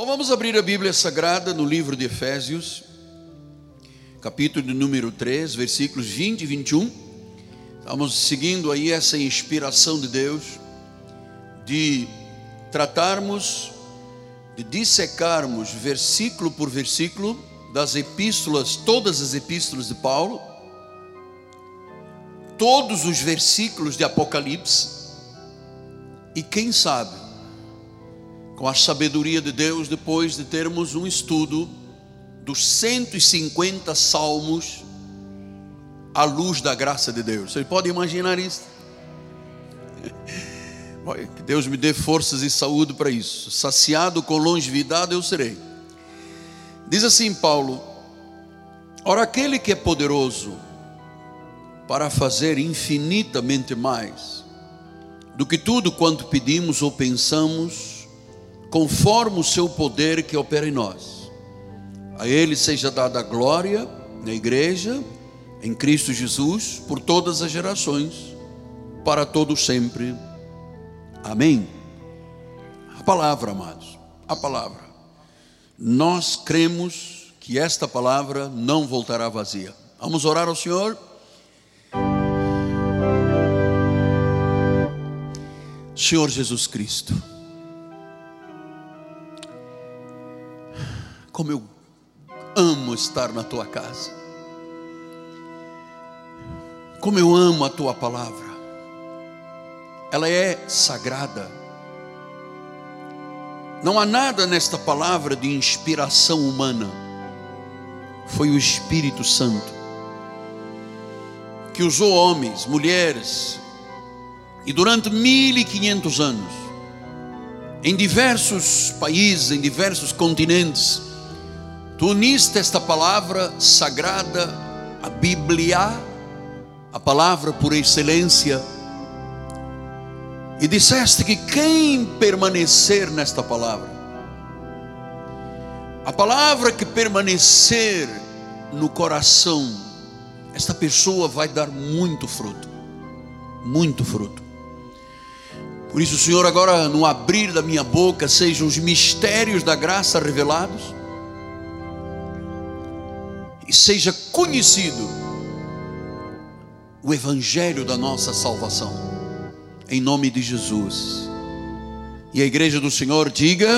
Bom, vamos abrir a Bíblia Sagrada no livro de Efésios, capítulo de número 3, versículos 20 e 21. Estamos seguindo aí essa inspiração de Deus de tratarmos, de dissecarmos versículo por versículo das epístolas, todas as epístolas de Paulo, todos os versículos de Apocalipse, e quem sabe, com a sabedoria de Deus, depois de termos um estudo dos 150 salmos à luz da graça de Deus. Você pode imaginar isso? Que Deus me dê forças e saúde para isso. Saciado com longevidade eu serei. Diz assim Paulo: Ora, aquele que é poderoso para fazer infinitamente mais do que tudo quanto pedimos ou pensamos, conforme o seu poder que opera em nós. A Ele seja dada a glória na igreja, em Cristo Jesus, por todas as gerações, para todos sempre. Amém. A palavra, amados, a palavra. Nós cremos que esta palavra não voltará vazia. Vamos orar ao Senhor. Senhor Jesus Cristo. Como eu amo estar na tua casa. Como eu amo a tua palavra. Ela é sagrada. Não há nada nesta palavra de inspiração humana. Foi o Espírito Santo que usou homens, mulheres, e durante mil e quinhentos anos, em diversos países, em diversos continentes, Tu uniste esta palavra sagrada, a Bíblia, a palavra por excelência, e disseste que quem permanecer nesta palavra, a palavra que permanecer no coração, esta pessoa vai dar muito fruto, muito fruto. Por isso, Senhor, agora no abrir da minha boca sejam os mistérios da graça revelados e seja conhecido o Evangelho da nossa salvação, em nome de Jesus. E a igreja do Senhor diga: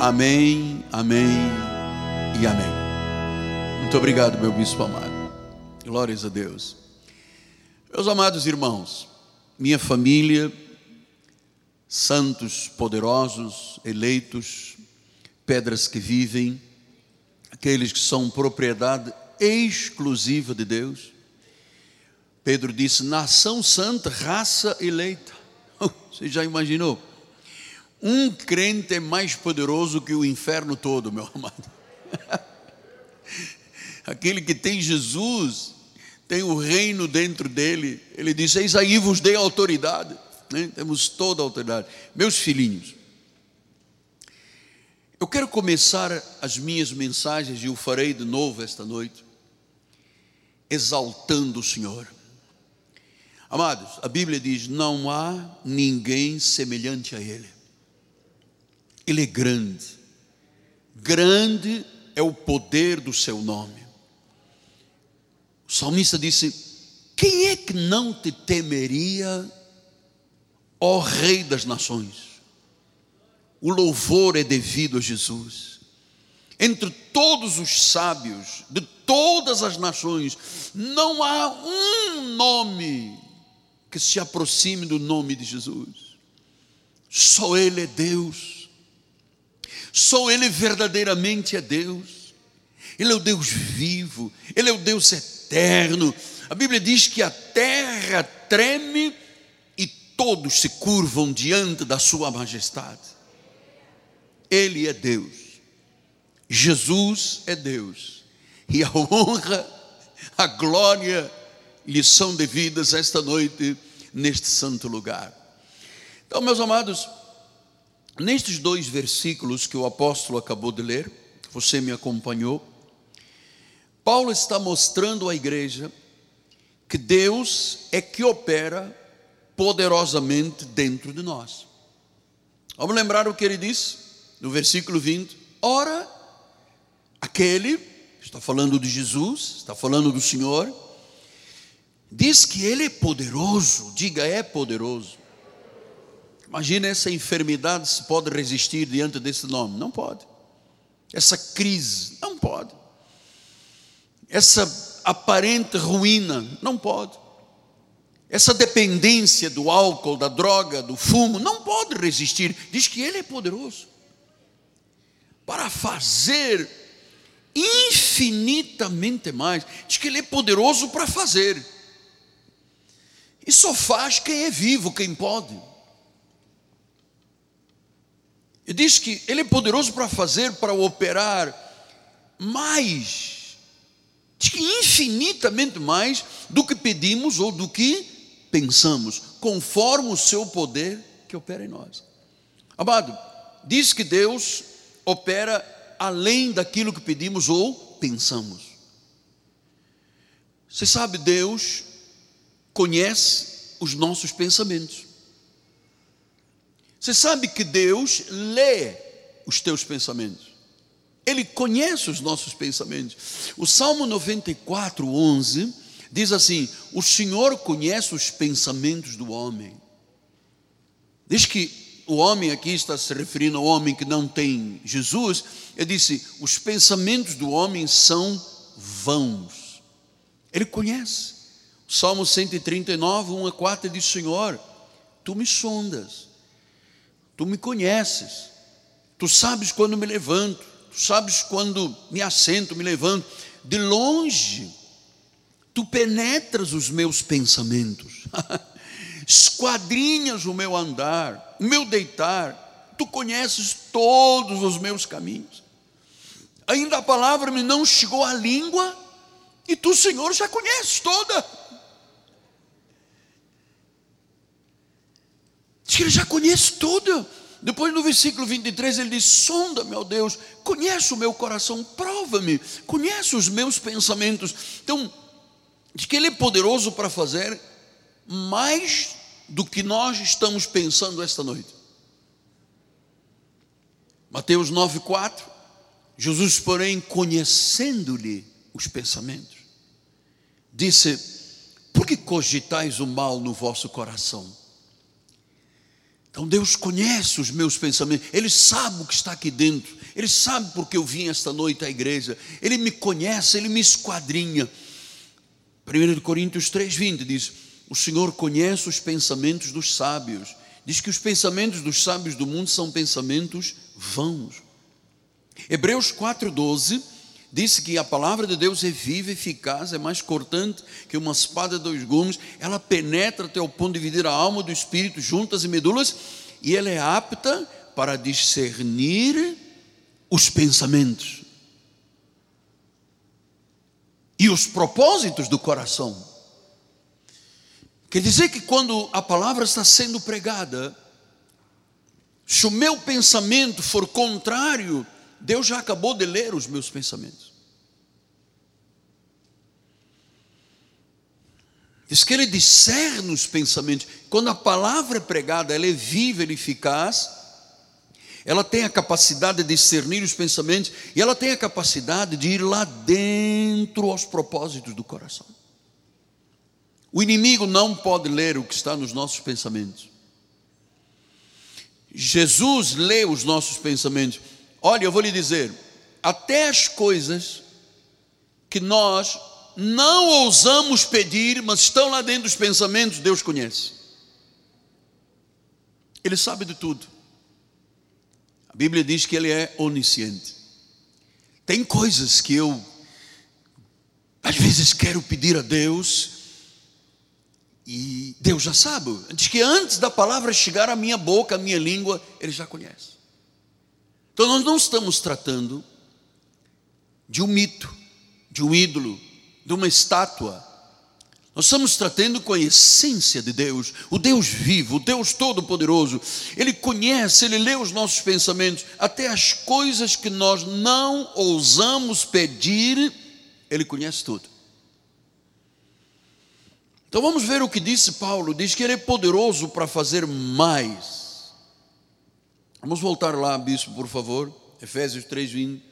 Amém, Amém e Amém. Muito obrigado, meu bispo amado. Glórias a Deus. Meus amados irmãos, minha família, santos poderosos, eleitos, pedras que vivem, aqueles que são propriedade exclusiva de Deus. Pedro disse: nação santa, raça eleita. Você já imaginou? Um crente é mais poderoso que o inferno todo, meu amado. Aquele que tem Jesus, tem o reino dentro dele. Ele diz: Eis aí vos dei autoridade. Né? Temos toda a autoridade. Meus filhinhos, eu quero começar as minhas mensagens, e o farei de novo esta noite, exaltando o Senhor. Amados, a Bíblia diz: não há ninguém semelhante a Ele. Ele é grande, grande é o poder do seu nome. O salmista disse: Quem é que não te temeria, ó Rei das Nações? O louvor é devido a Jesus. Entre todos os sábios de todas as nações, não há um nome que se aproxime do nome de Jesus. Só Ele é Deus. Só Ele verdadeiramente é Deus. Ele é o Deus vivo, Ele é o Deus eterno. A Bíblia diz que a terra treme e todos se curvam diante da Sua majestade. Ele é Deus. Jesus é Deus. E a honra, a glória lhe são devidas esta noite neste santo lugar. Então, meus amados, nestes dois versículos que o apóstolo acabou de ler, você me acompanhou, Paulo está mostrando à igreja que Deus é que opera poderosamente dentro de nós. Vamos lembrar o que ele disse? No versículo 20: Ora, aquele, está falando de Jesus, está falando do Senhor, diz que Ele é poderoso, diga, é poderoso. Imagina essa enfermidade se pode resistir diante desse nome. Não pode. Essa crise, não pode. Essa aparente ruína, não pode. Essa dependência do álcool, da droga, do fumo, não pode resistir. Diz que Ele é poderoso para fazer infinitamente mais. Diz que Ele é poderoso para fazer. E só faz quem é vivo, quem pode. E diz que Ele é poderoso para fazer, para operar mais, diz que infinitamente mais do que pedimos ou do que pensamos, conforme o seu poder que opera em nós. Amado, diz que Deus opera além daquilo que pedimos ou pensamos. Você sabe, Deus conhece os nossos pensamentos. Você sabe que Deus lê os teus pensamentos. Ele conhece os nossos pensamentos. O Salmo 94, 11 diz assim: O Senhor conhece os pensamentos do homem. Diz que o homem aqui está se referindo ao homem que não tem Jesus. Ele disse: Os pensamentos do homem são vãos. Ele conhece. Salmo 139, 1 a 4 diz: Senhor, tu me sondas Tu me conheces, tu sabes quando me levanto, tu sabes quando me assento, me levanto. De longe, tu penetras os meus pensamentos, esquadrinhas o meu andar, o meu deitar, tu conheces todos os meus caminhos. Ainda a palavra me não chegou à língua, e tu, Senhor, já conheces toda. Diz que ele já conhece tudo. Depois no versículo 23 ele diz: Sonda, meu Deus, conhece o meu coração, prova-me, conhece os meus pensamentos. Então, de que ele é poderoso para fazer mais do que nós estamos pensando esta noite. Mateus 9,4: Jesus, porém, conhecendo-lhe os pensamentos, disse: Por que cogitais o mal no vosso coração? Então Deus conhece os meus pensamentos, Ele sabe o que está aqui dentro, Ele sabe porque eu vim esta noite à igreja, Ele me conhece, Ele me esquadrinha. 1 Coríntios 3,20 diz: O Senhor conhece os pensamentos dos sábios. Diz que os pensamentos dos sábios do mundo são pensamentos vãos. Hebreus 4,12 disse que a palavra de Deus é viva, eficaz, é mais cortante que uma espada de dois gumes, ela penetra até o ponto de dividir a alma do espírito, juntas e medulas, e ela é apta para discernir os pensamentos e os propósitos do coração. Quer dizer que quando a palavra está sendo pregada, se o meu pensamento for contrário Deus já acabou de ler os meus pensamentos. Diz que Ele discerne os pensamentos. Quando a palavra é pregada, ela é viva, ela é eficaz. Ela tem a capacidade de discernir os pensamentos e ela tem a capacidade de ir lá dentro aos propósitos do coração. O inimigo não pode ler o que está nos nossos pensamentos. Jesus lê os nossos pensamentos. Olha, eu vou lhe dizer, até as coisas que nós não ousamos pedir, mas estão lá dentro dos pensamentos, Deus conhece. Ele sabe de tudo. A Bíblia diz que ele é onisciente. Tem coisas que eu às vezes quero pedir a Deus e Deus já sabe. Diz que antes da palavra chegar à minha boca, à minha língua, ele já conhece. Então nós não estamos tratando de um mito, de um ídolo, de uma estátua. Nós estamos tratando com a essência de Deus, o Deus vivo, o Deus todo-poderoso. Ele conhece, ele lê os nossos pensamentos, até as coisas que nós não ousamos pedir, ele conhece tudo. Então vamos ver o que disse Paulo: diz que ele é poderoso para fazer mais Vamos voltar lá, bispo, por favor. Efésios 3, 20.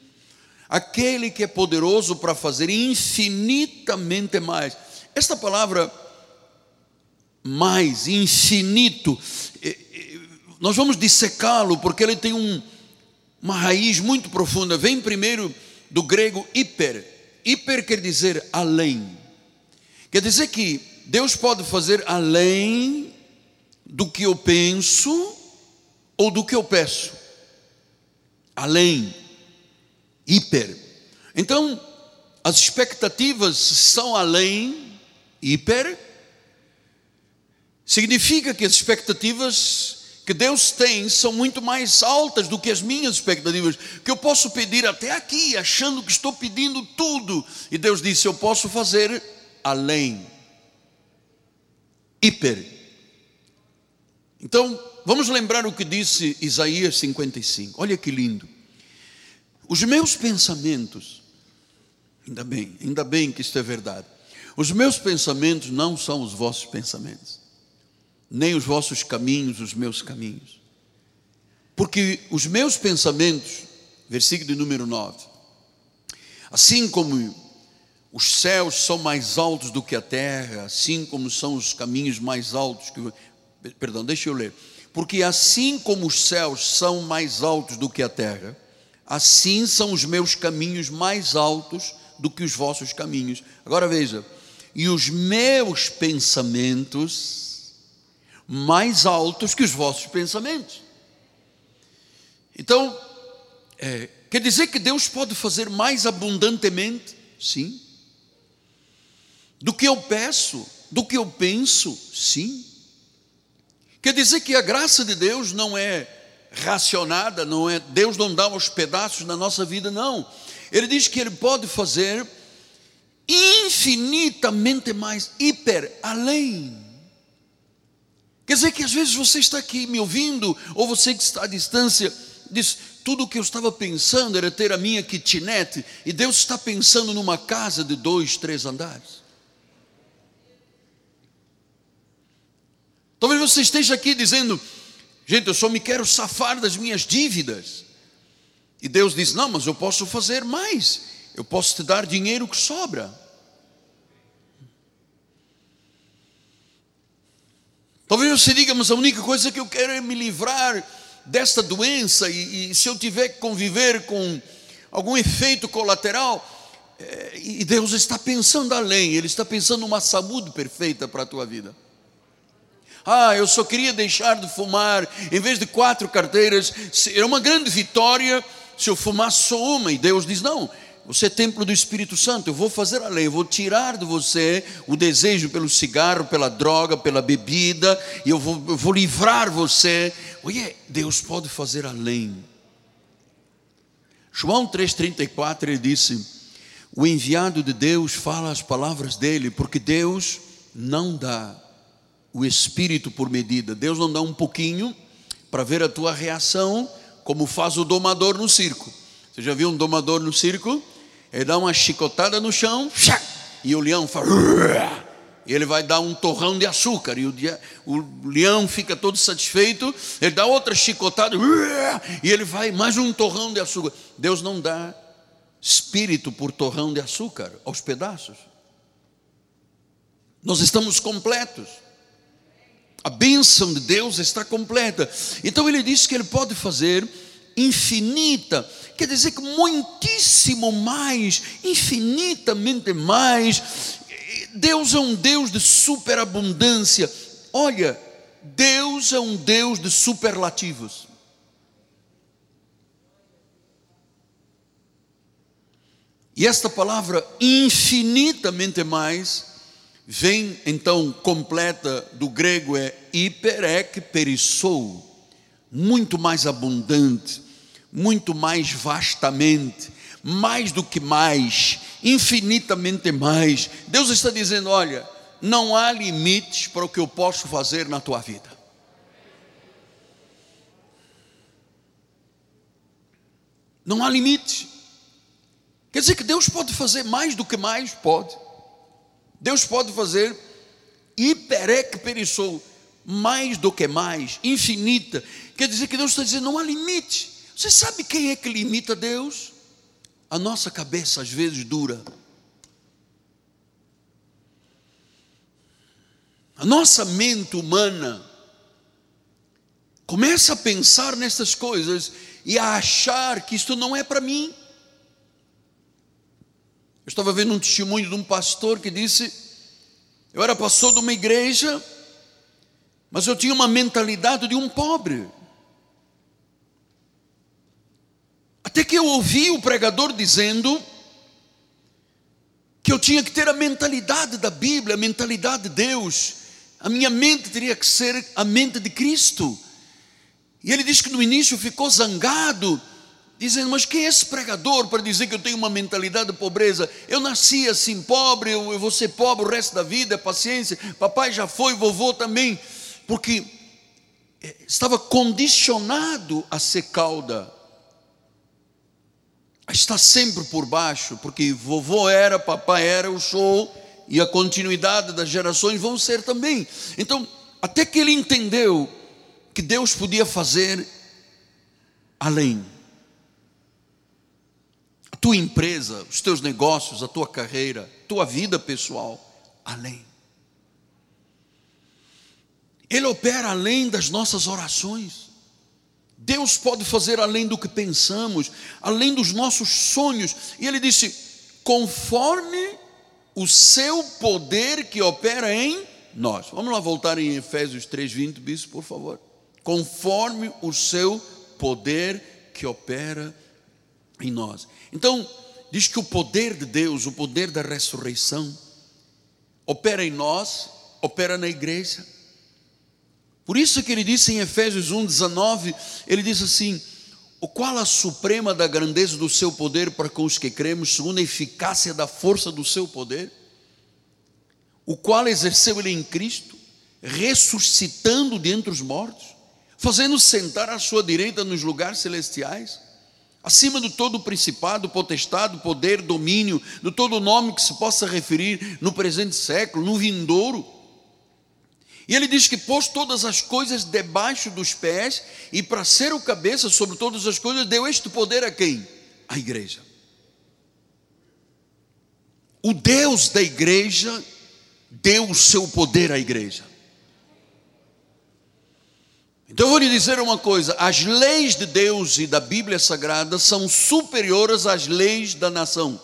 Aquele que é poderoso para fazer infinitamente mais. Esta palavra mais, infinito, nós vamos dissecá-lo porque ele tem um, uma raiz muito profunda. Vem primeiro do grego hiper. Hiper quer dizer além. Quer dizer que Deus pode fazer além do que eu penso ou do que eu peço. Além. Hiper. Então, as expectativas são além, hiper. Significa que as expectativas que Deus tem são muito mais altas do que as minhas expectativas, que eu posso pedir até aqui, achando que estou pedindo tudo, e Deus disse: Eu posso fazer além, hiper. Então, vamos lembrar o que disse Isaías 55, olha que lindo. Os meus pensamentos, ainda bem, ainda bem que isto é verdade, os meus pensamentos não são os vossos pensamentos nem os vossos caminhos, os meus caminhos. Porque os meus pensamentos, versículo número 9, assim como os céus são mais altos do que a terra, assim como são os caminhos mais altos que. Perdão, deixa eu ler. Porque assim como os céus são mais altos do que a terra, assim são os meus caminhos mais altos do que os vossos caminhos. Agora veja, e os meus pensamentos mais altos que os vossos pensamentos. Então, é, quer dizer que Deus pode fazer mais abundantemente? Sim. Do que eu peço, do que eu penso? Sim. Quer dizer que a graça de Deus não é racionada, não é Deus não dá aos pedaços na nossa vida, não. Ele diz que ele pode fazer infinitamente mais, hiper, além Quer dizer que às vezes você está aqui me ouvindo, ou você que está à distância, diz: tudo o que eu estava pensando era ter a minha kitnet, e Deus está pensando numa casa de dois, três andares. Talvez você esteja aqui dizendo: gente, eu só me quero safar das minhas dívidas. E Deus diz: não, mas eu posso fazer mais, eu posso te dar dinheiro que sobra. Talvez você diga, mas a única coisa que eu quero é me livrar desta doença, e, e se eu tiver que conviver com algum efeito colateral, é, e Deus está pensando além, Ele está pensando uma saúde perfeita para a tua vida. Ah, eu só queria deixar de fumar, em vez de quatro carteiras, era uma grande vitória se eu fumasse só uma, e Deus diz: não, você é templo do Espírito Santo. Eu vou fazer a lei, eu vou tirar de você o desejo pelo cigarro, pela droga, pela bebida, e eu vou, eu vou livrar você. Olha, Deus pode fazer além. João 3,34 ele disse: O enviado de Deus fala as palavras dele, porque Deus não dá o Espírito por medida. Deus não dá um pouquinho para ver a tua reação, como faz o domador no circo. Você já viu um domador no circo? Ele dá uma chicotada no chão, e o leão faz. Ele vai dar um torrão de açúcar, e o, o leão fica todo satisfeito. Ele dá outra chicotada, e ele vai mais um torrão de açúcar. Deus não dá espírito por torrão de açúcar aos pedaços. Nós estamos completos. A bênção de Deus está completa. Então ele diz que ele pode fazer infinita, quer dizer que muitíssimo mais, infinitamente mais. Deus é um Deus de superabundância. Olha, Deus é um Deus de superlativos. E esta palavra infinitamente mais vem então completa do grego é hiperek perissou muito mais abundante, muito mais vastamente, mais do que mais, infinitamente mais. Deus está dizendo: olha, não há limites para o que eu posso fazer na tua vida. Não há limite. Quer dizer que Deus pode fazer mais do que mais? Pode. Deus pode fazer hiperec perissou mais do que mais, infinita. Quer dizer que Deus está dizendo: não há limite. Você sabe quem é que limita Deus? A nossa cabeça às vezes dura. A nossa mente humana começa a pensar nessas coisas e a achar que isto não é para mim. Estava vendo um testemunho de um pastor que disse: Eu era pastor de uma igreja, mas eu tinha uma mentalidade de um pobre. Até que eu ouvi o pregador dizendo que eu tinha que ter a mentalidade da Bíblia, a mentalidade de Deus. A minha mente teria que ser a mente de Cristo. E ele diz que no início ficou zangado, dizendo: Mas quem é esse pregador para dizer que eu tenho uma mentalidade de pobreza? Eu nasci assim pobre, eu vou ser pobre o resto da vida, paciência. Papai já foi, vovô também, porque eh, estava condicionado a ser cauda, a estar sempre por baixo, porque vovô era, papai era, o show e a continuidade das gerações vão ser também. Então, até que ele entendeu que Deus podia fazer além. Tua empresa, os teus negócios, a tua carreira, tua vida pessoal, além. Ele opera além das nossas orações. Deus pode fazer além do que pensamos, além dos nossos sonhos. E ele disse: conforme o seu poder que opera em nós. Vamos lá voltar em Efésios 3:20, bispo, por favor conforme o seu poder que opera em nós. Então, diz que o poder de Deus, o poder da ressurreição, opera em nós, opera na igreja. Por isso que ele disse em Efésios 1:19, ele diz assim: o qual a suprema da grandeza do seu poder para com os que cremos, segundo a eficácia da força do seu poder, o qual exerceu ele em Cristo, ressuscitando dentre os mortos, fazendo sentar à sua direita nos lugares celestiais, acima de todo principado, potestado, poder, domínio, de todo nome que se possa referir no presente século, no vindouro. E ele diz que pôs todas as coisas debaixo dos pés, e para ser o cabeça sobre todas as coisas, deu este poder a quem? A igreja. O Deus da igreja deu o seu poder à igreja. Então eu vou lhe dizer uma coisa: as leis de Deus e da Bíblia Sagrada são superiores às leis da nação.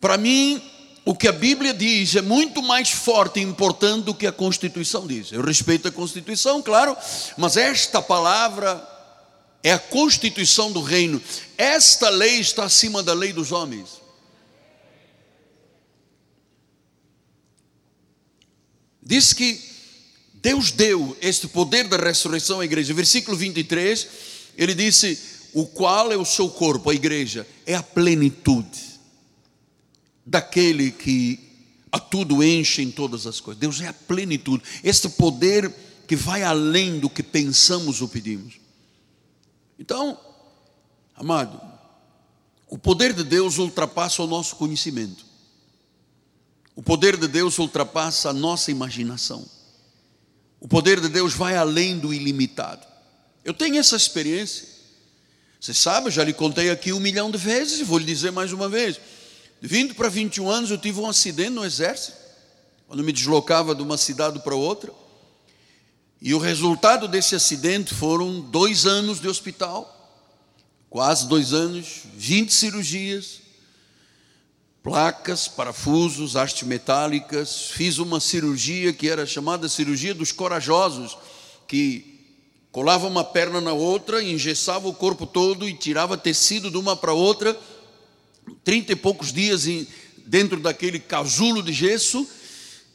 Para mim, o que a Bíblia diz é muito mais forte e importante do que a Constituição diz. Eu respeito a Constituição, claro, mas esta palavra é a Constituição do reino. Esta lei está acima da lei dos homens. Diz que Deus deu este poder da ressurreição à igreja. Versículo 23, ele disse: O qual é o seu corpo, a igreja, é a plenitude daquele que a tudo enche em todas as coisas. Deus é a plenitude, este poder que vai além do que pensamos ou pedimos. Então, amado, o poder de Deus ultrapassa o nosso conhecimento. O poder de Deus ultrapassa a nossa imaginação. O poder de Deus vai além do ilimitado. Eu tenho essa experiência. Você sabe, eu já lhe contei aqui um milhão de vezes e vou lhe dizer mais uma vez. 20 para 21 anos eu tive um acidente no exército, quando me deslocava de uma cidade para outra. E o resultado desse acidente foram dois anos de hospital, quase dois anos, 20 cirurgias, placas, parafusos, hastes metálicas. Fiz uma cirurgia que era chamada cirurgia dos corajosos, que colava uma perna na outra, engessava o corpo todo e tirava tecido de uma para outra. Trinta e poucos dias dentro daquele casulo de gesso.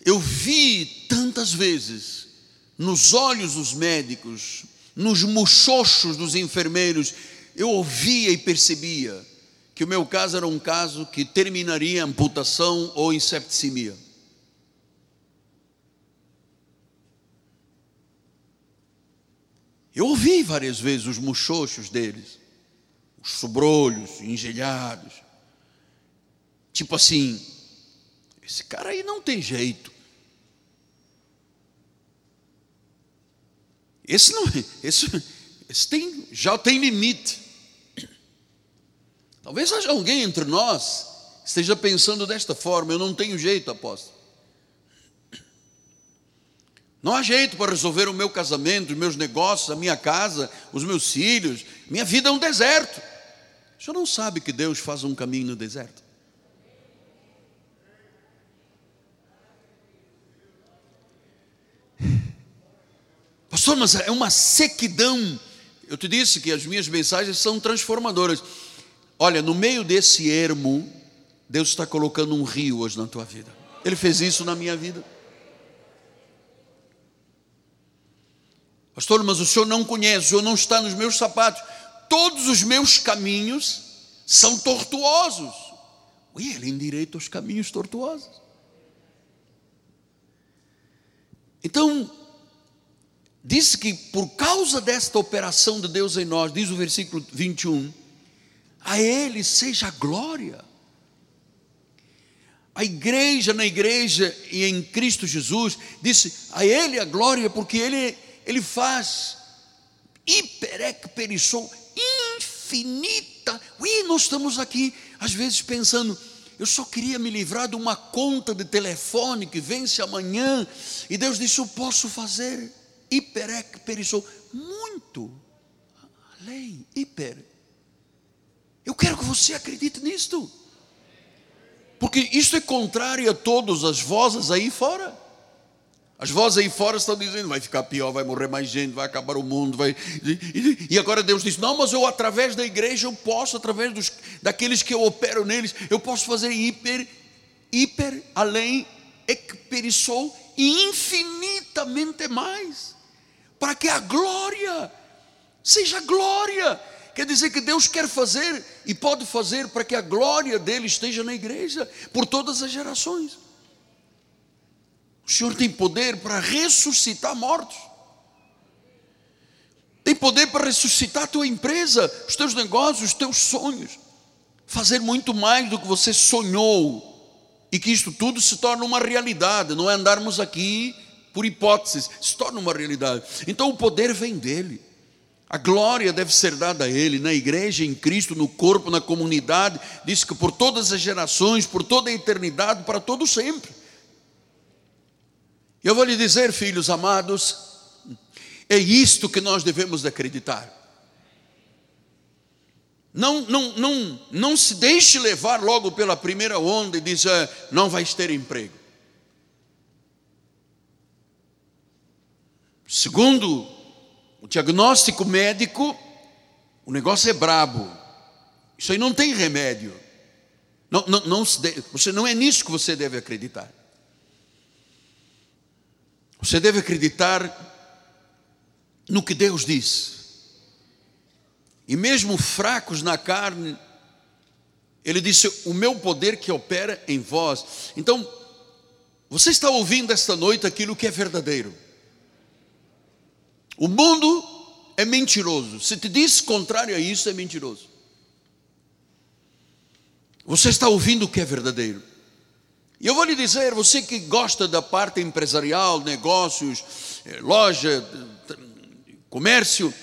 Eu vi tantas vezes nos olhos dos médicos, nos muxoxos dos enfermeiros, eu ouvia e percebia que o meu caso era um caso que terminaria amputação ou em septicemia. Eu ouvi várias vezes os muxoxos deles, os sobrolhos, engelhados. Tipo assim, esse cara aí não tem jeito. Esse não, é, esse, esse tem, já tem limite. Talvez alguém entre nós esteja pensando desta forma: eu não tenho jeito, apóstolo. Não há jeito para resolver o meu casamento, os meus negócios, a minha casa, os meus filhos. Minha vida é um deserto. O senhor não sabe que Deus faz um caminho no deserto? Pastor, mas é uma sequidão. Eu te disse que as minhas mensagens são transformadoras. Olha, no meio desse ermo, Deus está colocando um rio hoje na tua vida. Ele fez isso na minha vida. Pastor, mas o senhor não conhece, o senhor não está nos meus sapatos. Todos os meus caminhos são tortuosos. Ui, ele endireita os caminhos tortuosos. Então, disse que por causa desta operação de Deus em nós, diz o versículo 21, a Ele seja a glória. A igreja na igreja e em Cristo Jesus, disse a Ele a glória, porque Ele ele faz hiperec perissou, infinita. Ui, nós estamos aqui, às vezes, pensando, eu só queria me livrar de uma conta de telefone que vence amanhã, e Deus disse: Eu posso fazer hiperec muito além, hiper. Eu quero que você acredite nisto, porque isso é contrário a todas as vozes aí fora. As vozes aí fora estão dizendo: vai ficar pior, vai morrer mais gente, vai acabar o mundo. Vai... E agora Deus diz: não, mas eu, através da igreja, eu posso, através dos, daqueles que eu opero neles, eu posso fazer hiper, hiper, além, experissou e infinitamente mais, para que a glória seja glória. Quer dizer que Deus quer fazer e pode fazer para que a glória dele esteja na igreja por todas as gerações. O Senhor tem poder para ressuscitar mortos. Tem poder para ressuscitar a tua empresa, os teus negócios, os teus sonhos. Fazer muito mais do que você sonhou. E que isto tudo se torne uma realidade, não é andarmos aqui por hipóteses, se torna uma realidade. Então o poder vem dele. A glória deve ser dada a Ele, na igreja, em Cristo, no corpo, na comunidade. Diz que por todas as gerações, por toda a eternidade, para todo sempre. Eu vou lhe dizer, filhos amados, é isto que nós devemos acreditar. Não, não, não, não se deixe levar logo pela primeira onda e dizer, não vais ter emprego. Segundo o diagnóstico médico, o negócio é brabo. Isso aí não tem remédio. Não, não, não, você, não é nisso que você deve acreditar. Você deve acreditar no que Deus diz. E mesmo fracos na carne, ele disse: O meu poder que opera em vós. Então, você está ouvindo esta noite aquilo que é verdadeiro. O mundo é mentiroso. Se te diz contrário a isso, é mentiroso. Você está ouvindo o que é verdadeiro. E eu vou lhe dizer, você que gosta da parte empresarial, negócios, eh, loja, comércio,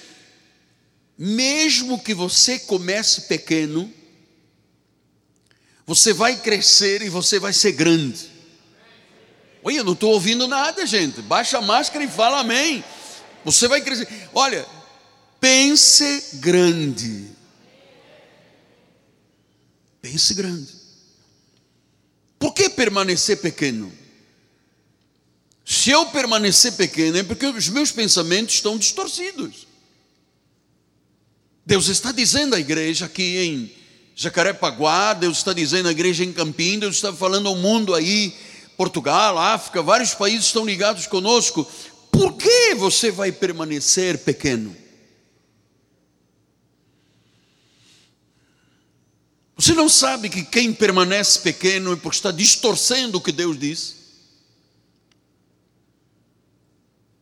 mesmo que você comece pequeno, você vai crescer e você vai ser grande. Oi, eu não estou ouvindo nada, gente. Baixa a máscara e fala amém. Você vai crescer. Olha, pense grande. Pense grande. Por que permanecer pequeno? Se eu permanecer pequeno, é porque os meus pensamentos estão distorcidos. Deus está dizendo à igreja aqui em Jacarepaguá, Deus está dizendo à igreja em Campinas, Deus está falando ao mundo aí, Portugal, África, vários países estão ligados conosco. Por que você vai permanecer pequeno? Você não sabe que quem permanece pequeno é porque está distorcendo o que Deus diz?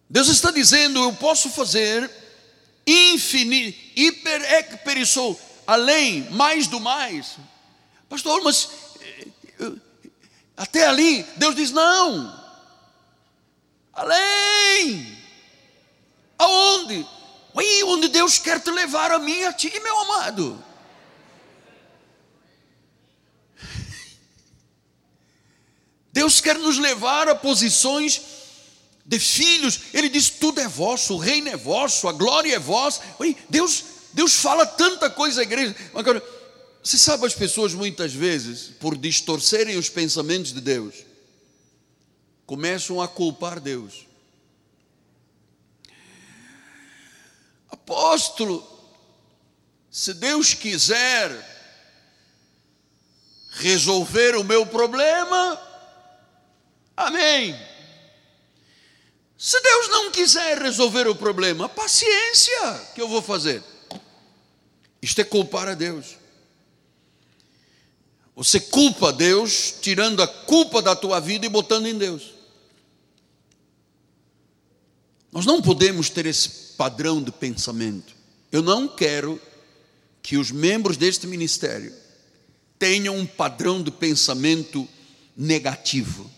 Deus está dizendo: Eu posso fazer infinito, hiper perissou, além, mais do mais. Pastor, mas eh, até ali, Deus diz: Não, além. Aonde? Aí onde Deus quer te levar a mim e a ti, meu amado. Deus quer nos levar a posições de filhos. Ele diz: tudo é vosso, o reino é vosso, a glória é vossa. Deus, Deus fala tanta coisa à igreja. Agora, você sabe, as pessoas muitas vezes, por distorcerem os pensamentos de Deus, começam a culpar Deus. Apóstolo, se Deus quiser resolver o meu problema, amém. Se Deus não quiser resolver o problema, paciência, que eu vou fazer? Isto é culpar a Deus. Você culpa Deus, tirando a culpa da tua vida e botando em Deus. Nós não podemos ter esse padrão de pensamento. Eu não quero que os membros deste ministério tenham um padrão de pensamento negativo.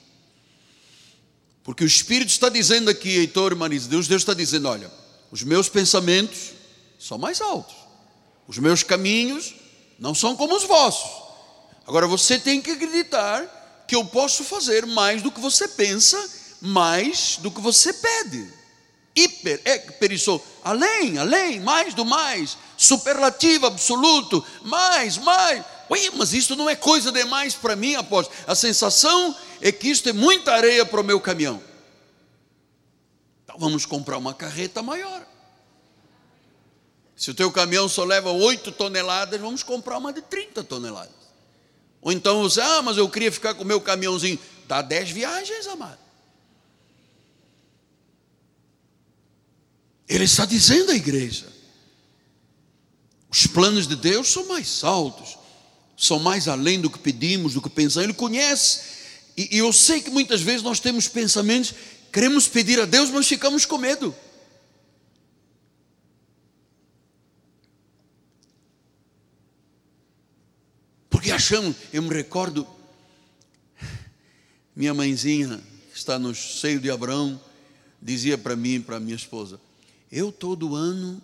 Porque o Espírito está dizendo aqui, Heitor Marisa, Deus, Deus está dizendo: olha, os meus pensamentos são mais altos, os meus caminhos não são como os vossos. Agora você tem que acreditar que eu posso fazer mais do que você pensa, mais do que você pede. Hiper, perissou, além, além, mais do mais, superlativo absoluto, mais, mais. Ui, mas isso não é coisa demais para mim, apóstolo. A sensação é que isto é muita areia para o meu caminhão. Então vamos comprar uma carreta maior. Se o teu caminhão só leva 8 toneladas, vamos comprar uma de 30 toneladas. Ou então você, ah, mas eu queria ficar com o meu caminhãozinho. Dá dez viagens, amado. Ele está dizendo à igreja: os planos de Deus são mais altos, são mais além do que pedimos, do que pensamos. Ele conhece. E, eu sei que muitas vezes nós temos pensamentos, queremos pedir a Deus, mas ficamos com medo. Porque achamos, eu me recordo, minha mãezinha, que está no seio de Abraão, dizia para mim e para minha esposa: Eu todo ano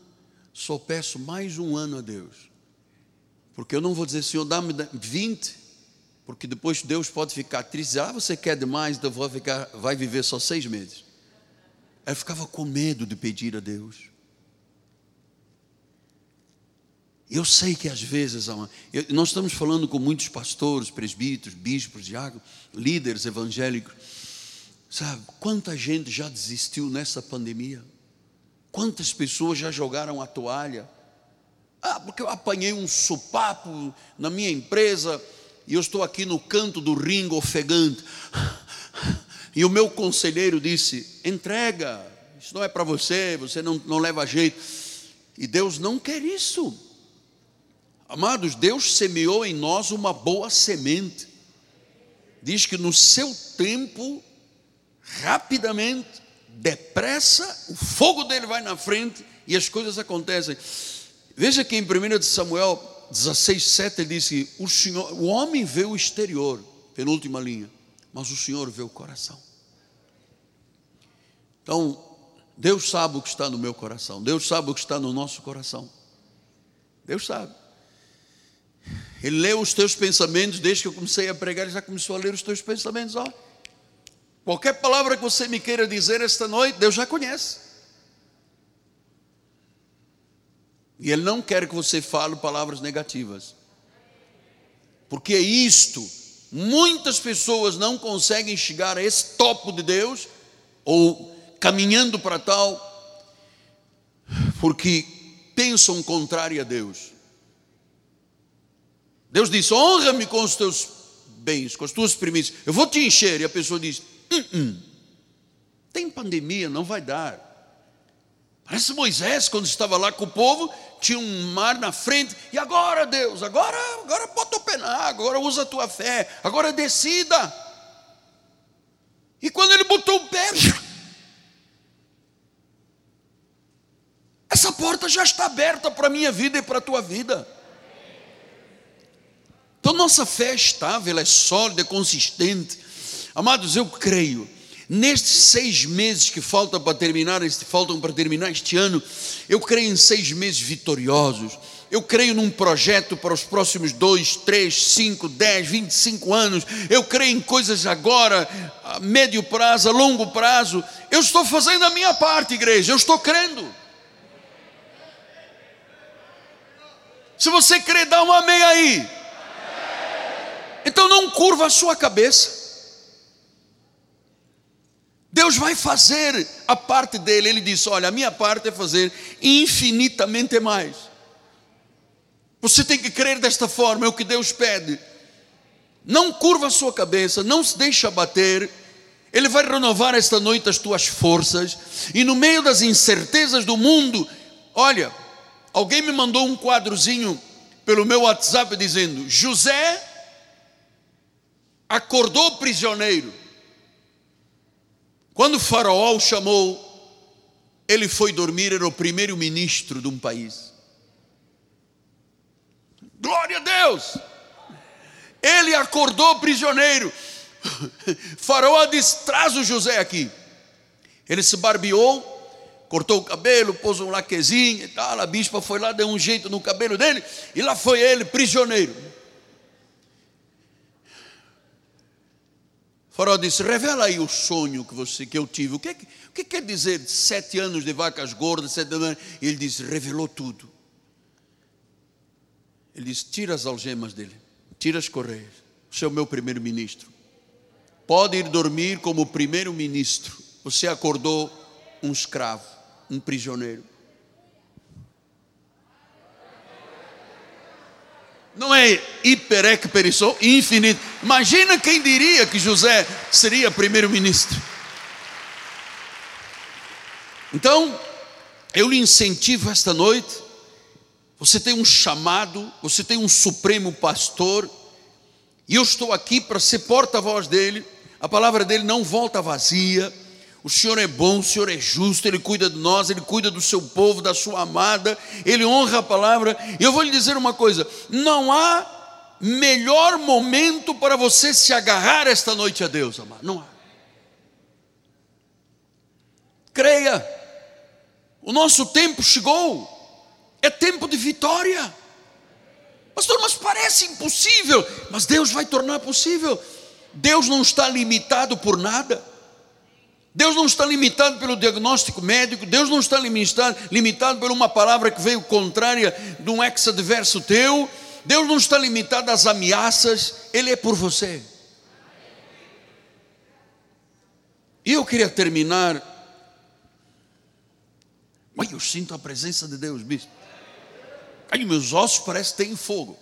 só peço mais um ano a Deus. Porque eu não vou dizer, Senhor, dá-me 20, porque depois Deus pode ficar triste. Ah, você quer demais, então vou ficar, vai viver só seis meses. Ela ficava com medo de pedir a Deus. Eu sei que às vezes, nós estamos falando com muitos pastores, presbíteros, bispos, diáconos, líderes evangélicos. Sabe, quanta gente já desistiu nessa pandemia? Quantas pessoas já jogaram a toalha? Ah, porque eu apanhei um sopapo na minha empresa e eu estou aqui no canto do ringue ofegante. E o meu conselheiro disse: entrega, isso não é para você, você não, não leva jeito. E Deus não quer isso. Amados, Deus semeou em nós uma boa semente. Diz que no seu tempo, rapidamente, depressa, o fogo dele vai na frente e as coisas acontecem. Veja que em 1 Samuel 16, 7 ele diz que o, Senhor, o homem vê o exterior, penúltima linha, mas o Senhor vê o coração. Então, Deus sabe o que está no meu coração, Deus sabe o que está no nosso coração. Deus sabe. Ele leu os teus pensamentos, desde que eu comecei a pregar, ele já começou a ler os teus pensamentos. Ó. Qualquer palavra que você me queira dizer esta noite, Deus já conhece. E Ele não quer que você fale palavras negativas. Porque é isto, muitas pessoas não conseguem chegar a esse topo de Deus, ou caminhando para tal, porque pensam contrário a Deus. Deus disse: honra-me com os teus bens, com as tuas primícias. Eu vou te encher. E a pessoa diz: hum, hum. tem pandemia, não vai dar. Parece Moisés, quando estava lá com o povo, tinha um mar na frente, e agora, Deus, agora, agora bota o pé na água, agora usa a tua fé, agora decida. E quando ele botou o pé, essa porta já está aberta para a minha vida e para a tua vida. Então, nossa fé é estável, é sólida, é consistente. Amados, eu creio, Nestes seis meses que faltam para terminar, este, faltam para terminar este ano, eu creio em seis meses vitoriosos. Eu creio num projeto para os próximos dois, três, cinco, dez, vinte e cinco anos. Eu creio em coisas agora, a médio prazo, a longo prazo. Eu estou fazendo a minha parte, igreja. Eu estou crendo. Se você crê, dá uma meia aí. Então não curva a sua cabeça. Deus vai fazer a parte dele. Ele disse: Olha, a minha parte é fazer infinitamente mais. Você tem que crer desta forma, é o que Deus pede. Não curva a sua cabeça, não se deixe abater. Ele vai renovar esta noite as tuas forças. E no meio das incertezas do mundo, olha, alguém me mandou um quadrozinho pelo meu WhatsApp dizendo: José acordou prisioneiro. Quando faraó o chamou, ele foi dormir, era o primeiro ministro de um país. Glória a Deus! Ele acordou prisioneiro. faraó disse: traz o José aqui. Ele se barbeou, cortou o cabelo, pôs um laquezinho e tal. A bispa foi lá, deu um jeito no cabelo dele, e lá foi ele, prisioneiro. Faraó disse: revela aí o sonho que você que eu tive. O que, o que quer dizer sete anos de vacas gordas? Sete anos? Ele disse: revelou tudo. Ele disse: tira as algemas dele, tira as correias. Você é o meu primeiro-ministro. Pode ir dormir como primeiro-ministro. Você acordou um escravo, um prisioneiro. Não é hiperec perissou, infinito. Imagina quem diria que José seria primeiro-ministro. Então, eu lhe incentivo esta noite. Você tem um chamado, você tem um supremo pastor, e eu estou aqui para ser porta-voz dele. A palavra dele não volta vazia o Senhor é bom, o Senhor é justo, Ele cuida de nós, Ele cuida do seu povo, da sua amada, Ele honra a palavra. E eu vou lhe dizer uma coisa: não há melhor momento para você se agarrar esta noite a Deus, amado. Não há. Creia, o nosso tempo chegou, é tempo de vitória. Pastor, mas parece impossível, mas Deus vai tornar possível. Deus não está limitado por nada. Deus não está limitado pelo diagnóstico médico, Deus não está limitado, limitado por uma palavra que veio contrária de um ex-adverso teu, Deus não está limitado às ameaças, Ele é por você. E eu queria terminar. Ai, eu sinto a presença de Deus, bispo. Ai, meus ossos parecem que fogo.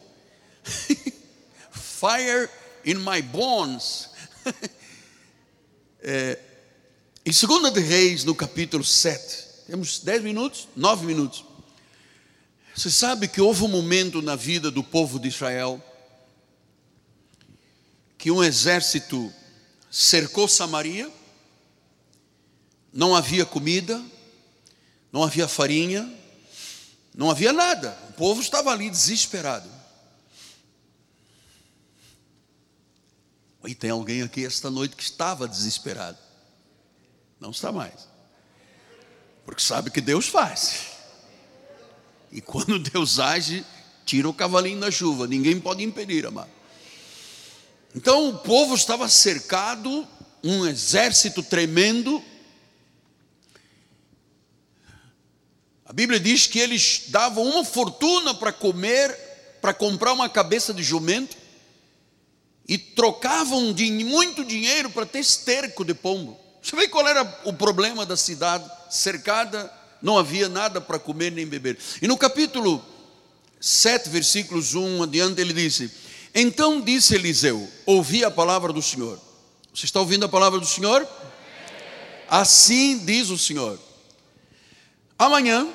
Fire in my bones. é, em 2 de Reis, no capítulo 7, temos 10 minutos? 9 minutos. Você sabe que houve um momento na vida do povo de Israel que um exército cercou Samaria, não havia comida, não havia farinha, não havia nada. O povo estava ali desesperado. E tem alguém aqui esta noite que estava desesperado. Não está mais. Porque sabe que Deus faz. E quando Deus age, tira o cavalinho da chuva. Ninguém pode impedir, amado. Então o povo estava cercado, um exército tremendo. A Bíblia diz que eles davam uma fortuna para comer, para comprar uma cabeça de jumento, e trocavam de muito dinheiro para ter esterco de pombo. Você vê qual era o problema da cidade? Cercada, não havia nada para comer nem beber. E no capítulo 7, versículos 1 adiante, ele disse: Então disse Eliseu: Ouvi a palavra do Senhor. Você está ouvindo a palavra do Senhor? Assim diz o Senhor: Amanhã,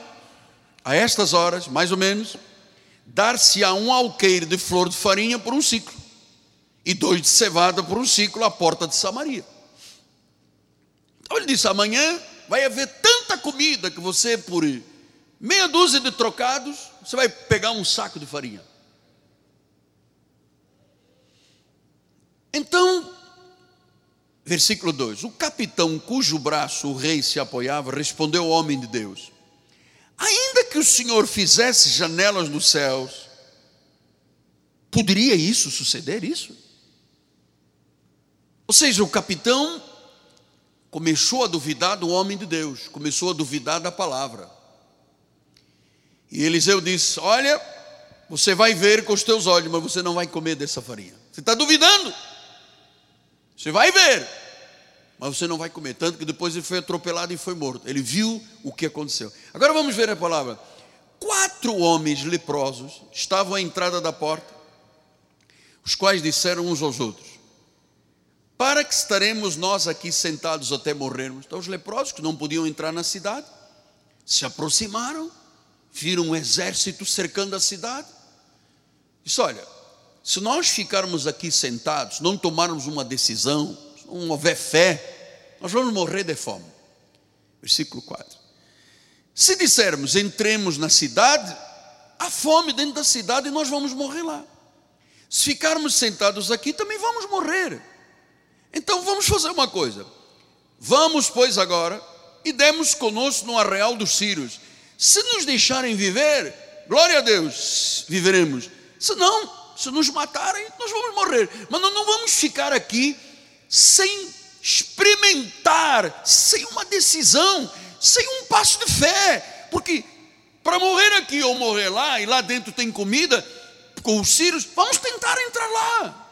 a estas horas, mais ou menos, dar-se-á um alqueire de flor de farinha por um ciclo, e dois de cevada por um ciclo à porta de Samaria. Então ele disse: amanhã vai haver tanta comida que você, por meia dúzia de trocados, você vai pegar um saco de farinha. Então, Versículo 2: O capitão cujo braço o rei se apoiava respondeu ao homem de Deus: Ainda que o Senhor fizesse janelas nos céus, poderia isso suceder? Isso? Ou seja, o capitão começou a duvidar do homem de Deus, começou a duvidar da palavra. E Eliseu disse: Olha, você vai ver com os teus olhos, mas você não vai comer dessa farinha. Você está duvidando? Você vai ver, mas você não vai comer. Tanto que depois ele foi atropelado e foi morto. Ele viu o que aconteceu. Agora vamos ver a palavra. Quatro homens leprosos estavam à entrada da porta, os quais disseram uns aos outros: Para que estaremos nós aqui sentados até morrermos? Então, os leprosos que não podiam entrar na cidade se aproximaram, viram um exército cercando a cidade. Disse: Olha, se nós ficarmos aqui sentados, não tomarmos uma decisão, não houver fé, nós vamos morrer de fome. Versículo 4. Se dissermos entremos na cidade, há fome dentro da cidade e nós vamos morrer lá. Se ficarmos sentados aqui, também vamos morrer. Então vamos fazer uma coisa. Vamos, pois, agora e demos conosco no arreal dos Sírios. Se nos deixarem viver, glória a Deus, viveremos. Se não, se nos matarem, nós vamos morrer. Mas nós não vamos ficar aqui sem experimentar, sem uma decisão, sem um passo de fé. Porque para morrer aqui ou morrer lá, e lá dentro tem comida, com os sírios, vamos tentar entrar lá.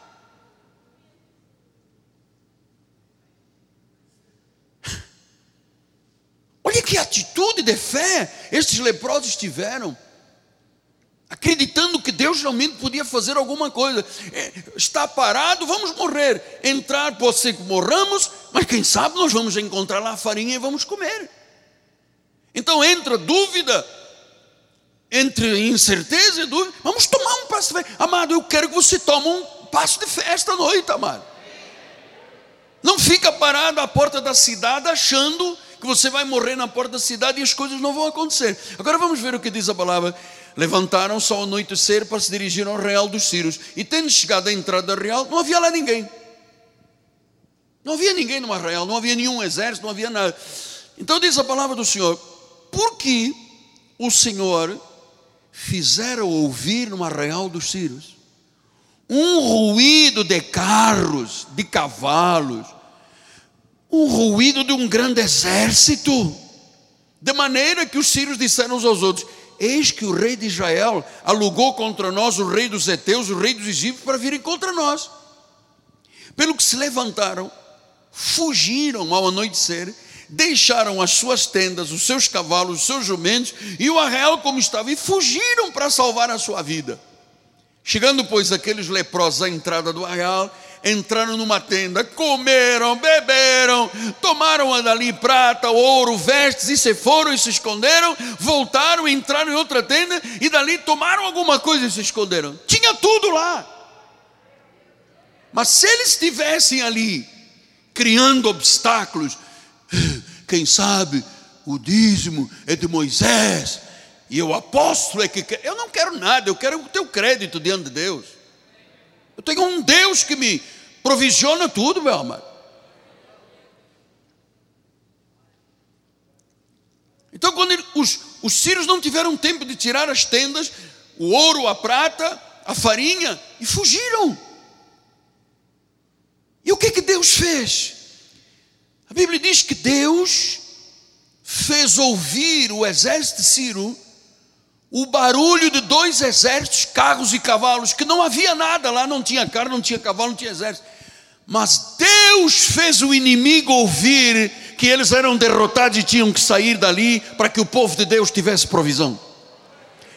Olha que atitude de fé esses leprosos tiveram acreditando que Deus realmente podia fazer alguma coisa. É, está parado, vamos morrer. Entrar, pode ser que morramos, mas quem sabe nós vamos encontrar lá a farinha e vamos comer. Então entra dúvida, entre incerteza e dúvida. Vamos tomar um passo de fé. Amado, eu quero que você tome um passo de fé esta noite, amado. Não fica parado à porta da cidade achando que você vai morrer na porta da cidade e as coisas não vão acontecer. Agora vamos ver o que diz a palavra levantaram-se ao anoitecer para se dirigir ao real dos Sírios. E tendo chegado à entrada real, não havia lá ninguém. Não havia ninguém no arraial, não havia nenhum exército, não havia nada. Então diz a palavra do Senhor: por que o Senhor fizera ouvir no arraial dos Sírios um ruído de carros, de cavalos, um ruído de um grande exército, de maneira que os sírios disseram uns aos outros: Eis que o rei de Israel alugou contra nós o rei dos Eteus, o rei dos Egípcios, para virem contra nós. Pelo que se levantaram, fugiram ao anoitecer, deixaram as suas tendas, os seus cavalos, os seus jumentos e o arraial como estava, e fugiram para salvar a sua vida. Chegando, pois, aqueles leprosos à entrada do arraial, entraram numa tenda, comeram, beberam, tomaram dali prata, ouro, vestes, e se foram e se esconderam, voltaram, entraram em outra tenda, e dali tomaram alguma coisa e se esconderam. Tinha tudo lá. Mas se eles estivessem ali, criando obstáculos, quem sabe o dízimo é de Moisés, e o apóstolo é que. Eu não quero nada, eu quero o teu crédito diante de Deus. Eu tenho um Deus que me provisiona tudo, meu amado. Então, quando ele, os, os sírios não tiveram tempo de tirar as tendas, o ouro, a prata, a farinha, e fugiram. E o que que Deus fez? A Bíblia diz que Deus fez ouvir o exército de Ciro o barulho de dois exércitos, carros e cavalos, que não havia nada lá, não tinha carro, não tinha cavalo, não tinha exército. Mas Deus fez o inimigo ouvir que eles eram derrotados e tinham que sair dali para que o povo de Deus tivesse provisão.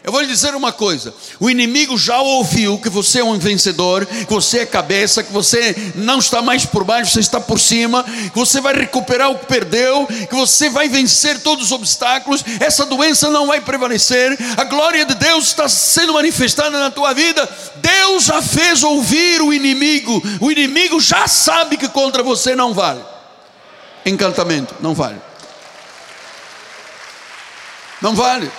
Eu vou lhe dizer uma coisa: o inimigo já ouviu que você é um vencedor, que você é cabeça, que você não está mais por baixo, você está por cima, que você vai recuperar o que perdeu, que você vai vencer todos os obstáculos, essa doença não vai prevalecer, a glória de Deus está sendo manifestada na tua vida. Deus já fez ouvir o inimigo, o inimigo já sabe que contra você não vale. Encantamento, não vale. Não vale.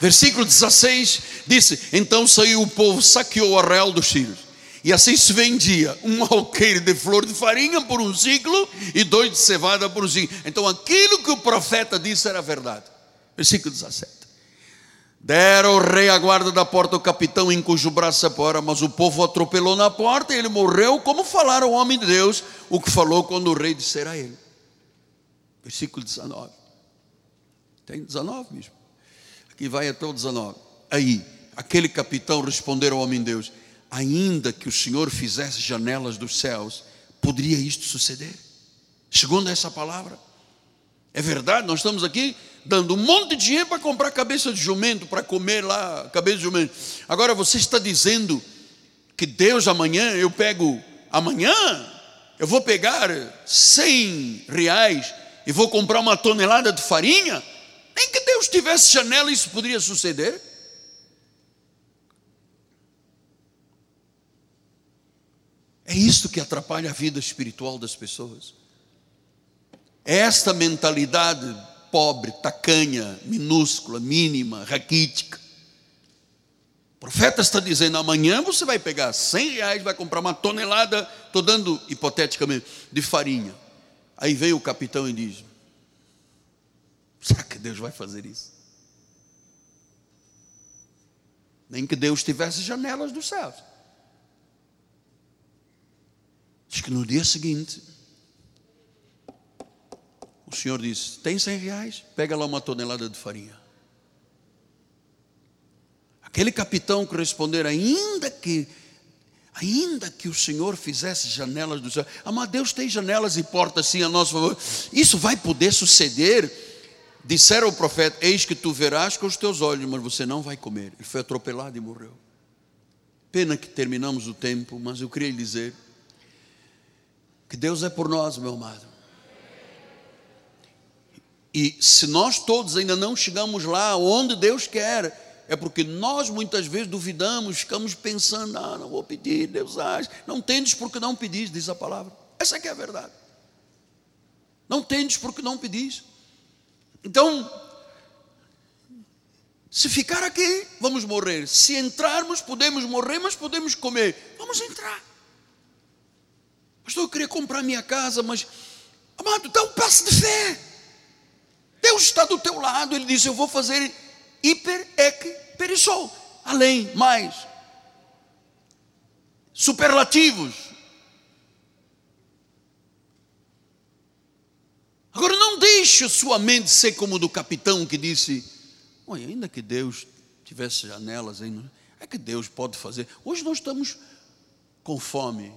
Versículo 16 disse: Então saiu o povo, saqueou o arraial dos sírios E assim se vendia um alqueire de flor de farinha por um ciclo e dois de cevada por um ciclo. Então aquilo que o profeta disse era verdade. Versículo 17. Dera o rei a guarda da porta o capitão em cujo braço apora, mas o povo atropelou na porta e ele morreu, como falaram o homem de Deus, o que falou quando o rei dissera a ele. Versículo 19. Tem 19 mesmo. Aqui vai até o 19. Aí, aquele capitão respondeu ao homem de Deus: ainda que o Senhor fizesse janelas dos céus, poderia isto suceder? Segundo essa palavra. É verdade, nós estamos aqui dando um monte de dinheiro para comprar cabeça de jumento, para comer lá cabeça de jumento. Agora você está dizendo que Deus amanhã, eu pego, amanhã, eu vou pegar 100 reais e vou comprar uma tonelada de farinha? Nem que Deus tivesse janela, isso poderia suceder? É isso que atrapalha a vida espiritual das pessoas. É esta mentalidade pobre, tacanha, minúscula, mínima, raquítica. O profeta está dizendo: amanhã você vai pegar 100 reais, vai comprar uma tonelada, estou dando hipoteticamente, de farinha. Aí vem o capitão e diz: será que Deus vai fazer isso? Nem que Deus tivesse janelas dos céus. Diz que no dia seguinte, o senhor disse: Tem 100 reais? Pega lá uma tonelada de farinha. Aquele capitão que responder, ainda que, ainda que o Senhor fizesse janelas do céu, ah, mas Deus tem janelas e portas sim a nosso favor, isso vai poder suceder? Disseram ao profeta: Eis que tu verás com os teus olhos, mas você não vai comer. Ele foi atropelado e morreu. Pena que terminamos o tempo, mas eu queria lhe dizer que Deus é por nós, meu amado. E se nós todos ainda não chegamos lá onde Deus quer, é porque nós muitas vezes duvidamos, ficamos pensando, ah, não vou pedir, Deus age. Não tendes porque não pedis, diz a palavra. Essa é que é a verdade. Não tendes porque não pedis. Então, se ficar aqui, vamos morrer. Se entrarmos, podemos morrer, mas podemos comer. Vamos entrar. Pastor, eu queria comprar minha casa, mas, amado, dá um passo de fé. Deus está do teu lado. Ele disse: Eu vou fazer hiper, ek, perissol. Além, mais. Superlativos. Agora não deixe sua mente ser como do capitão que disse: Olha, ainda que Deus tivesse janelas aí, é que Deus pode fazer. Hoje nós estamos com fome.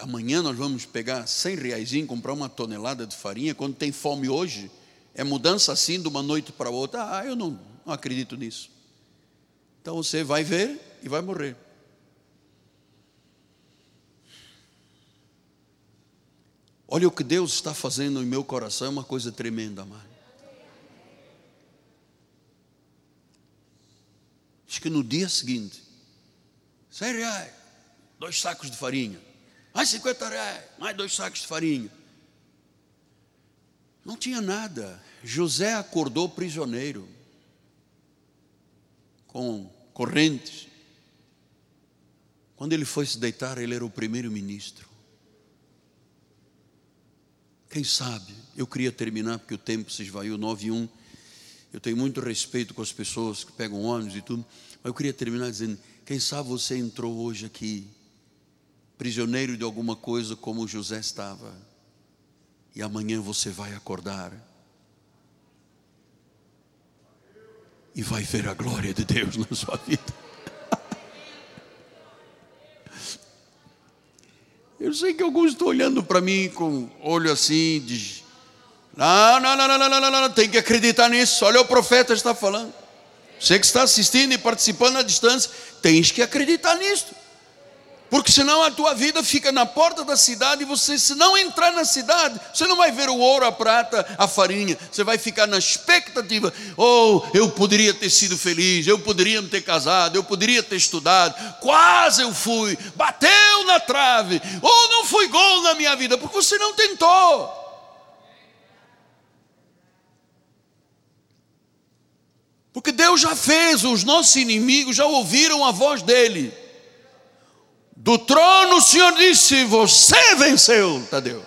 Amanhã nós vamos pegar 100 reais e comprar uma tonelada de farinha, quando tem fome hoje, é mudança assim de uma noite para outra. Ah, eu não, não acredito nisso. Então você vai ver e vai morrer. Olha o que Deus está fazendo em meu coração, é uma coisa tremenda, amado. Diz que no dia seguinte, 100 reais, dois sacos de farinha mais 50 reais, mais dois sacos de farinha. Não tinha nada. José acordou prisioneiro, com correntes. Quando ele foi se deitar, ele era o primeiro ministro. Quem sabe, eu queria terminar porque o tempo se esvaiu, 9 e 1. Eu tenho muito respeito com as pessoas que pegam ônibus e tudo, mas eu queria terminar dizendo: quem sabe você entrou hoje aqui prisioneiro de alguma coisa como José estava. E amanhã você vai acordar e vai ver a glória de Deus na sua vida. Eu sei que alguns estão olhando para mim com olho assim, de não, não, não, não, não, não, não, tem que acreditar nisso. Olha, o profeta está falando. Você que está assistindo e participando à distância, tens que acreditar nisso. Porque senão a tua vida fica na porta da cidade e você, se não entrar na cidade, você não vai ver o ouro, a prata, a farinha. Você vai ficar na expectativa: oh, eu poderia ter sido feliz, eu poderia ter casado, eu poderia ter estudado, quase eu fui, bateu na trave, ou não foi gol na minha vida, porque você não tentou. Porque Deus já fez, os nossos inimigos já ouviram a voz dele. Do trono o Senhor disse: Você venceu, Tadeu.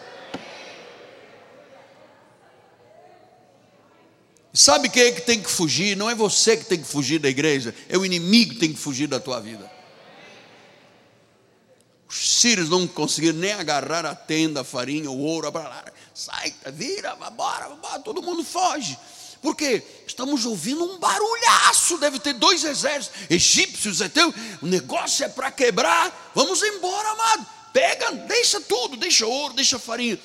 Sabe quem é que tem que fugir? Não é você que tem que fugir da igreja, é o inimigo que tem que fugir da tua vida. Os sírios não conseguiram nem agarrar a tenda, a farinha, o ouro, para lá. Sai, vira, vai embora, todo mundo foge. Porque estamos ouvindo um barulhaço, deve ter dois exércitos, egípcios, teu. o negócio é para quebrar, vamos embora, amado. Pega, deixa tudo, deixa ouro, deixa farinha.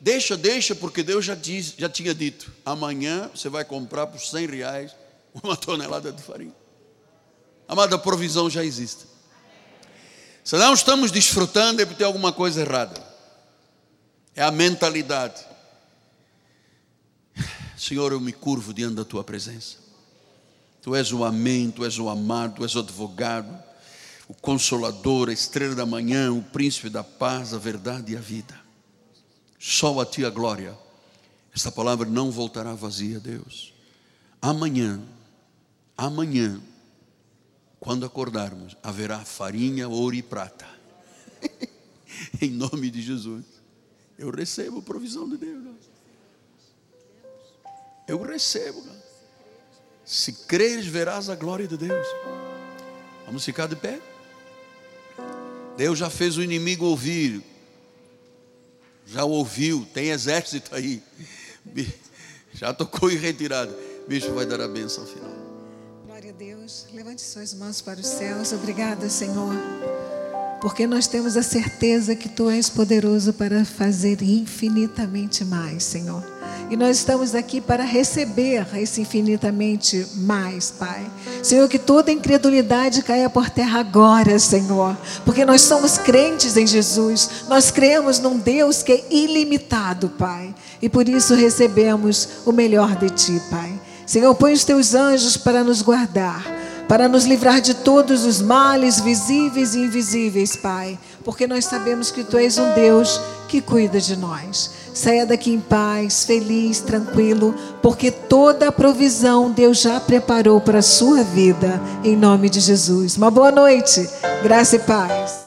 Deixa, deixa, porque Deus já, diz, já tinha dito: amanhã você vai comprar por 100 reais uma tonelada de farinha. Amada, a provisão já existe. Se não estamos desfrutando, porque tem alguma coisa errada. É a mentalidade. Senhor, eu me curvo diante da tua presença. Tu és o amém, tu és o amado, tu és o advogado, o consolador, a estrela da manhã, o príncipe da paz, a verdade e a vida. Só a ti a glória. Esta palavra não voltará vazia, Deus. Amanhã, amanhã, quando acordarmos, haverá farinha, ouro e prata. em nome de Jesus. Eu recebo provisão de Deus. Eu recebo. Se creres, verás a glória de Deus. Vamos ficar de pé? Deus já fez o inimigo ouvir já ouviu, tem exército aí. Já tocou em retirada. Bicho vai dar a benção final. Glória a Deus. Levante suas mãos para os céus. Obrigada, Senhor. Porque nós temos a certeza que Tu és poderoso para fazer infinitamente mais, Senhor. E nós estamos aqui para receber esse infinitamente mais, Pai. Senhor, que toda incredulidade caia por terra agora, Senhor. Porque nós somos crentes em Jesus. Nós cremos num Deus que é ilimitado, Pai. E por isso recebemos o melhor de Ti, Pai. Senhor, põe os Teus anjos para nos guardar para nos livrar de todos os males visíveis e invisíveis, Pai, porque nós sabemos que Tu és um Deus que cuida de nós. Saia daqui em paz, feliz, tranquilo, porque toda a provisão Deus já preparou para a sua vida, em nome de Jesus. Uma boa noite, graça e paz.